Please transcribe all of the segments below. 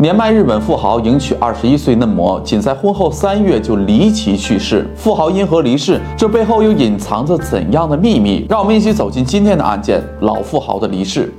年迈日本富豪迎娶二十一岁嫩模，仅在婚后三月就离奇去世。富豪因何离世？这背后又隐藏着怎样的秘密？让我们一起走进今天的案件——老富豪的离世。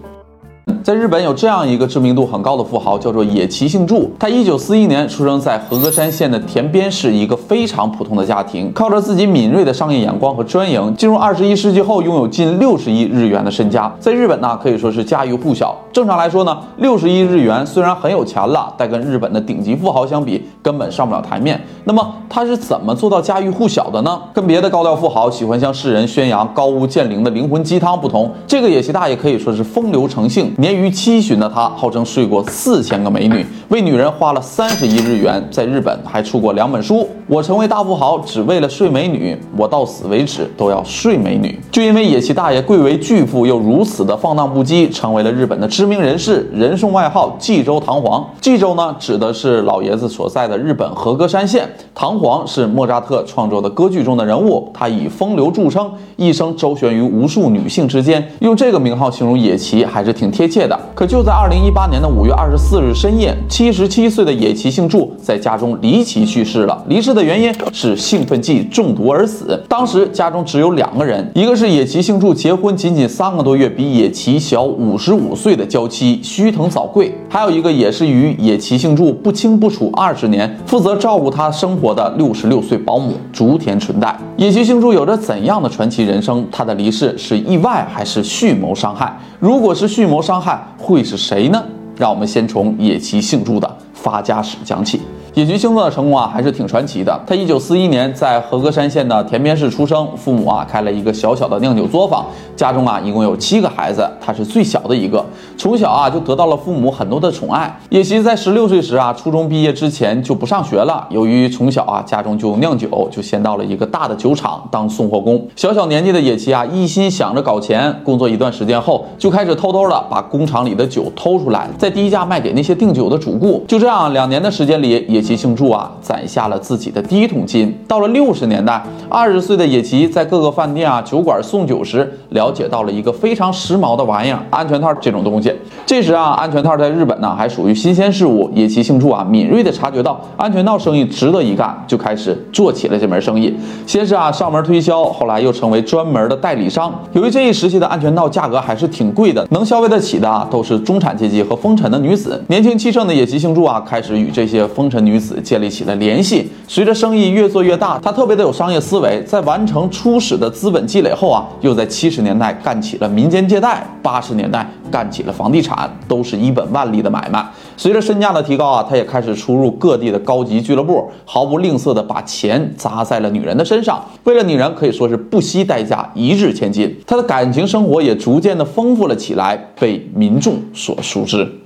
在日本有这样一个知名度很高的富豪，叫做野崎幸助。他一九四一年出生在和歌山县的田边市一个非常普通的家庭，靠着自己敏锐的商业眼光和专营，进入二十一世纪后拥有近六十亿日元的身家。在日本呢，可以说是家喻户晓。正常来说呢，六十亿日元虽然很有钱了，但跟日本的顶级富豪相比，根本上不了台面。那么他是怎么做到家喻户晓的呢？跟别的高调富豪喜欢向世人宣扬高屋建瓴的灵魂鸡汤不同，这个野崎大爷可以说是风流成性。年逾七旬的他，号称睡过四千个美女，为女人花了三十亿日元，在日本还出过两本书。我成为大富豪只为了睡美女，我到死为止都要睡美女。就因为野崎大爷贵为巨富，又如此的放荡不羁，成为了日本的知名人士，人送外号“济州唐皇”。济州呢，指的是老爷子所在的日本和歌山县。唐皇是莫扎特创作的歌剧中的人物，他以风流著称，一生周旋于无数女性之间。用这个名号形容野崎还是挺贴切的。可就在二零一八年的五月二十四日深夜，七十七岁的野崎幸助在家中离奇去世了。离世的原因是兴奋剂中毒而死。当时家中只有两个人，一个是野崎幸助结婚仅仅三个多月，比野崎小五十五岁的娇妻须藤早贵，还有一个也是与野崎幸助不清不楚二十年，负责照顾他生活的六十六岁保姆竹田纯代。野崎幸助有着怎样的传奇人生？他的离世是意外还是蓄谋伤害？如果是蓄谋伤害，会是谁呢？让我们先从野崎幸助的发家史讲起。野崎星座的成功啊，还是挺传奇的。他一九四一年在和歌山县的田边市出生，父母啊开了一个小小的酿酒作坊，家中啊一共有七个孩子，他是最小的一个。从小啊就得到了父母很多的宠爱。野崎在十六岁时啊，初中毕业之前就不上学了。由于从小啊家中就酿酒，就先到了一个大的酒厂当送货工。小小年纪的野崎啊，一心想着搞钱。工作一段时间后，就开始偷偷的把工厂里的酒偷出来，再低价卖给那些订酒的主顾。就这样，两年的时间里，野野崎幸助啊攒下了自己的第一桶金。到了六十年代，二十岁的野崎在各个饭店啊酒馆送酒时，了解到了一个非常时髦的玩意儿——安全套这种东西。这时啊，安全套在日本呢还属于新鲜事物。野崎幸助啊敏锐地察觉到安全套生意值得一干，就开始做起了这门生意。先是啊上门推销，后来又成为专门的代理商。由于这一时期的安全套价格还是挺贵的，能消费得起的啊都是中产阶级和风尘的女子。年轻气盛的野崎幸助啊开始与这些风尘女女子建立起了联系。随着生意越做越大，他特别的有商业思维，在完成初始的资本积累后啊，又在七十年代干起了民间借贷，八十年代干起了房地产，都是一本万利的买卖。随着身价的提高啊，他也开始出入各地的高级俱乐部，毫不吝啬的把钱砸在了女人的身上。为了女人，可以说是不惜代价，一掷千金。他的感情生活也逐渐的丰富了起来，被民众所熟知。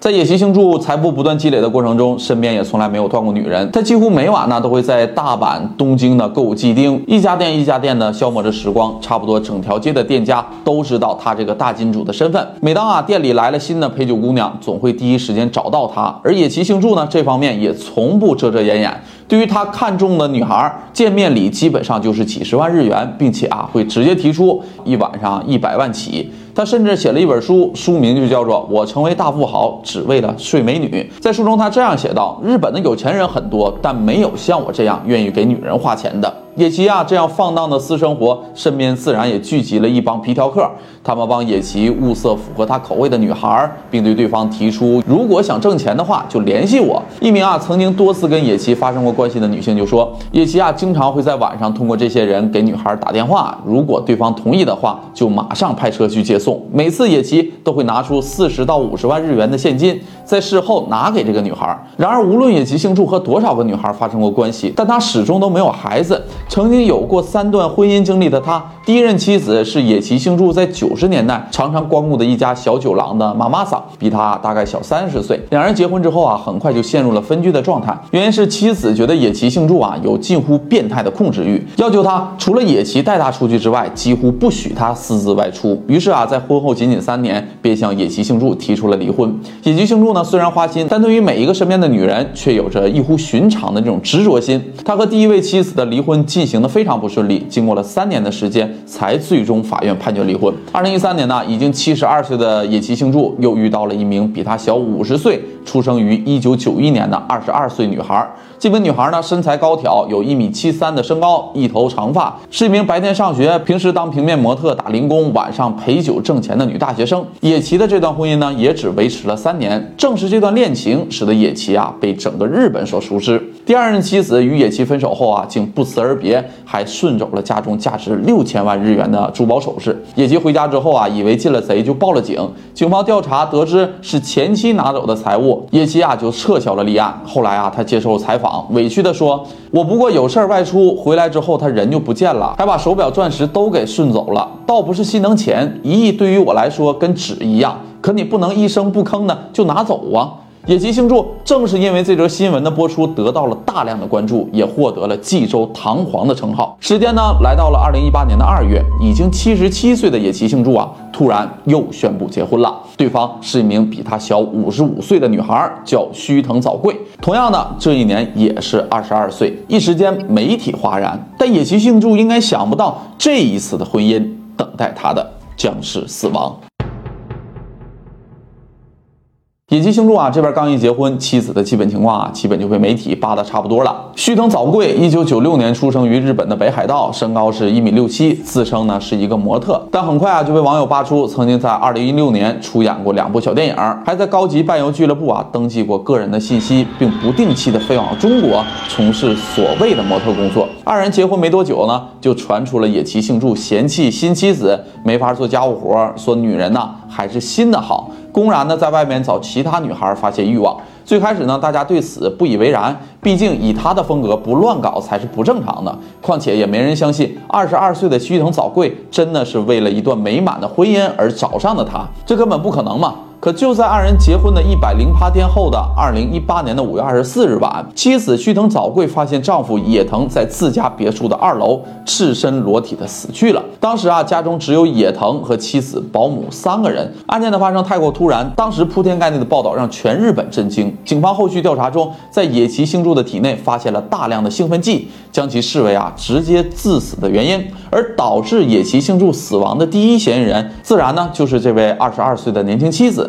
在野崎幸助财富不断积累的过程中，身边也从来没有断过女人。他几乎每晚呢都会在大阪、东京的购物季町，一家店一家店的消磨着时光。差不多整条街的店家都知道他这个大金主的身份。每当啊店里来了新的陪酒姑娘，总会第一时间找到他。而野崎幸助呢，这方面也从不遮遮掩掩。对于他看中的女孩，见面礼基本上就是几十万日元，并且啊会直接提出一晚上一百万起。他甚至写了一本书，书名就叫做《我成为大富豪只为了睡美女》。在书中，他这样写道：“日本的有钱人很多，但没有像我这样愿意给女人花钱的。”野崎啊，这样放荡的私生活，身边自然也聚集了一帮皮条客。他们帮野崎物色符合他口味的女孩，并对对方提出，如果想挣钱的话，就联系我。一名啊曾经多次跟野崎发生过关系的女性就说，野崎啊经常会在晚上通过这些人给女孩打电话，如果对方同意的话，就马上派车去接送。每次野崎都会拿出四十到五十万日元的现金，在事后拿给这个女孩。然而，无论野崎幸助和多少个女孩发生过关系，但他始终都没有孩子。曾经有过三段婚姻经历的他，第一任妻子是野崎幸助在九十年代常常光顾的一家小酒廊的妈妈桑，比他大概小三十岁。两人结婚之后啊，很快就陷入了分居的状态。原因是妻子觉得野崎幸助啊有近乎变态的控制欲，要求他除了野崎带他出去之外，几乎不许他私自外出。于是啊，在婚后仅仅三年，便向野崎幸助提出了离婚。野崎幸助呢，虽然花心，但对于每一个身边的女人，却有着异乎寻常的这种执着心。他和第一位妻子的离婚。进行的非常不顺利，经过了三年的时间，才最终法院判决离婚。二零一三年呢，已经七十二岁的野崎幸助又遇到了一名比他小五十岁、出生于一九九一年的二十二岁女孩。这名女孩呢，身材高挑，有一米七三的身高，一头长发，是一名白天上学、平时当平面模特、打零工，晚上陪酒挣钱的女大学生。野崎的这段婚姻呢，也只维持了三年。正是这段恋情，使得野崎啊被整个日本所熟知。第二任妻子与野崎分手后啊，竟不辞而别还顺走了家中价值六千万日元的珠宝首饰。野崎回家之后啊，以为进了贼，就报了警。警方调查得知是前妻拿走的财物，野崎啊就撤销了立案。后来啊，他接受采访，委屈地说：“我不过有事儿外出，回来之后他人就不见了，还把手表、钻石都给顺走了。倒不是心疼钱，一亿对于我来说跟纸一样，可你不能一声不吭的就拿走啊。”野崎幸助正是因为这则新闻的播出，得到了大量的关注，也获得了冀州唐皇的称号。时间呢，来到了二零一八年的二月，已经七十七岁的野崎幸助啊，突然又宣布结婚了。对方是一名比他小五十五岁的女孩，叫须藤早贵。同样的，这一年也是二十二岁。一时间媒体哗然，但野崎幸助应该想不到，这一次的婚姻等待他的将是死亡。野崎幸助啊，这边刚一结婚，妻子的基本情况啊，基本就被媒体扒得差不多了。须藤早贵，一九九六年出生于日本的北海道，身高是一米六七，自称呢是一个模特，但很快啊就被网友扒出，曾经在二零一六年出演过两部小电影，还在高级伴游俱乐部啊登记过个人的信息，并不定期的飞往中国从事所谓的模特工作。二人结婚没多久呢，就传出了野崎幸助嫌弃新妻子没法做家务活，说女人呢还是新的好。公然的在外面找其他女孩发泄欲望。最开始呢，大家对此不以为然，毕竟以他的风格不乱搞才是不正常的。况且也没人相信二十二岁的须藤早贵真的是为了一段美满的婚姻而找上的他，这根本不可能嘛。可就在二人结婚的一百零八天后的二零一八年的五月二十四日晚，妻子须藤早贵发现丈夫野藤在自家别墅的二楼赤身裸体的死去了。当时啊，家中只有野藤和妻子、保姆三个人。案件的发生太过突然，当时铺天盖地的报道让全日本震惊。警方后续调查中，在野崎幸助的体内发现了大量的兴奋剂，将其视为啊直接致死的原因。而导致野崎幸助死亡的第一嫌疑人，自然呢就是这位二十二岁的年轻妻子。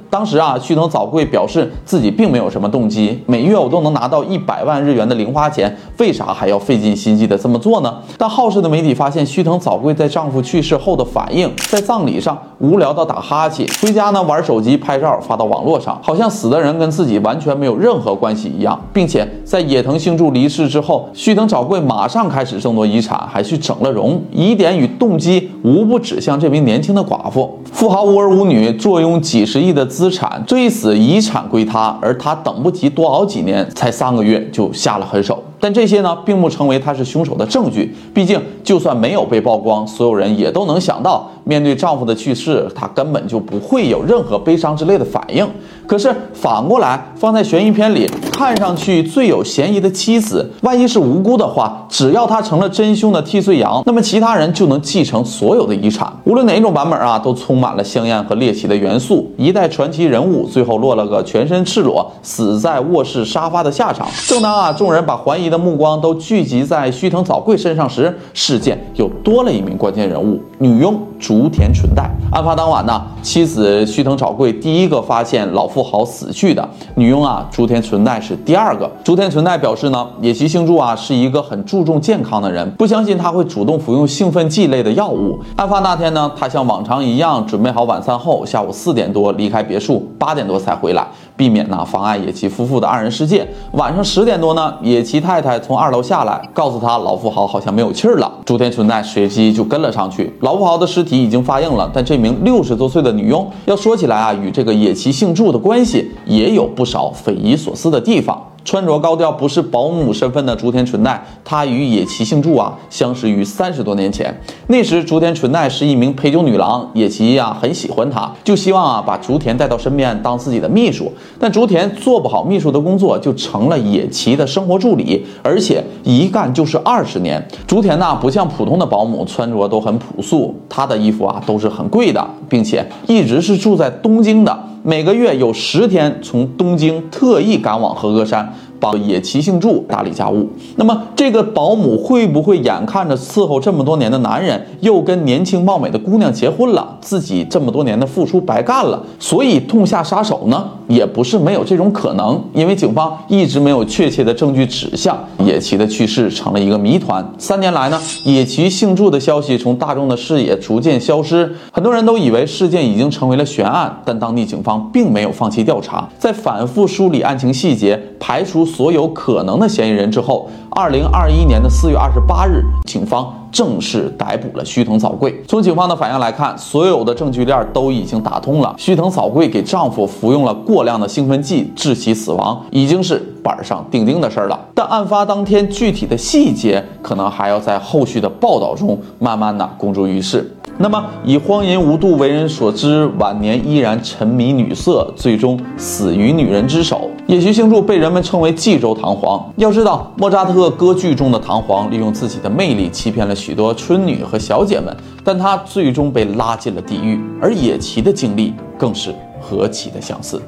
当时啊，须藤早贵表示自己并没有什么动机，每月我都能拿到一百万日元的零花钱，为啥还要费尽心机的这么做呢？但好事的媒体发现，须藤早贵在丈夫去世后的反应，在葬礼上无聊到打哈欠，回家呢玩手机拍照发到网络上，好像死的人跟自己完全没有任何关系一样，并且在野藤幸助离世之后，须藤早贵马上开始争夺遗产，还去整了容，疑点与动机无不指向这名年轻的寡妇。富豪无儿无女，坐拥几十亿的资。资产这一死，遗产归他，而他等不及多熬几年，才三个月就下了狠手。但这些呢，并不成为他是凶手的证据。毕竟，就算没有被曝光，所有人也都能想到，面对丈夫的去世，她根本就不会有任何悲伤之类的反应。可是反过来，放在悬疑片里，看上去最有嫌疑的妻子，万一是无辜的话，只要她成了真凶的替罪羊，那么其他人就能继承所有的遗产。无论哪一种版本啊，都充满了香艳和猎奇的元素。一代传奇人物最后落了个全身赤裸，死在卧室沙发的下场。正当啊，众人把怀疑。的目光都聚集在须藤早贵身上时，事件又多了一名关键人物——女佣竹田纯代。案发当晚呢，妻子须藤早贵第一个发现老富豪死去的，女佣啊竹田纯代是第二个。竹田纯代表示呢，野崎幸助啊是一个很注重健康的人，不相信他会主动服用兴奋剂类的药物。案发那天呢，他像往常一样准备好晚餐后，下午四点多离开别墅，八点多才回来，避免呢妨碍野崎夫妇的二人世界。晚上十点多呢，野崎太。太从二楼下来，告诉他老富豪好像没有气儿了。竹田纯奈随即就跟了上去。老富豪的尸体已经发硬了，但这名六十多岁的女佣，要说起来啊，与这个野崎幸助的关系也有不少匪夷所思的地方。穿着高调，不是保姆身份的竹田纯奈，她与野崎幸助啊相识于三十多年前。那时竹田纯奈是一名陪酒女郎，野崎呀很喜欢她，就希望啊把竹田带到身边当自己的秘书。但竹田做不好秘书的工作，就成了野崎的生活助理，而且一干就是二十年。竹田呐不像普通的保姆，穿着都很朴素，她的衣服啊都是很贵的，并且一直是住在东京的。每个月有十天从东京特意赶往和歌山，帮野崎幸助打理家务。那么这个保姆会不会眼看着伺候这么多年的男人又跟年轻貌美的姑娘结婚了，自己这么多年的付出白干了，所以痛下杀手呢？也不是没有这种可能，因为警方一直没有确切的证据指向野崎的去世成了一个谜团。三年来呢，野崎幸助的消息从大众的视野逐渐消失，很多人都以为事件已经成为了悬案，但当地警方并没有放弃调查，在反复梳理案情细节，排除所有可能的嫌疑人之后，二零二一年的四月二十八日，警方。正式逮捕了须藤早贵。从警方的反应来看，所有的证据链都已经打通了。须藤早贵给丈夫服用了过量的兴奋剂，致其死亡，已经是板上钉钉的事儿了。但案发当天具体的细节，可能还要在后续的报道中慢慢的公诸于世。那么，以荒淫无度为人所知，晚年依然沉迷女色，最终死于女人之手。野崎幸助被人们称为冀州唐皇。要知道，莫扎特歌剧中的唐皇利用自己的魅力欺骗了许多春女和小姐们，但他最终被拉进了地狱。而野崎的经历更是何其的相似。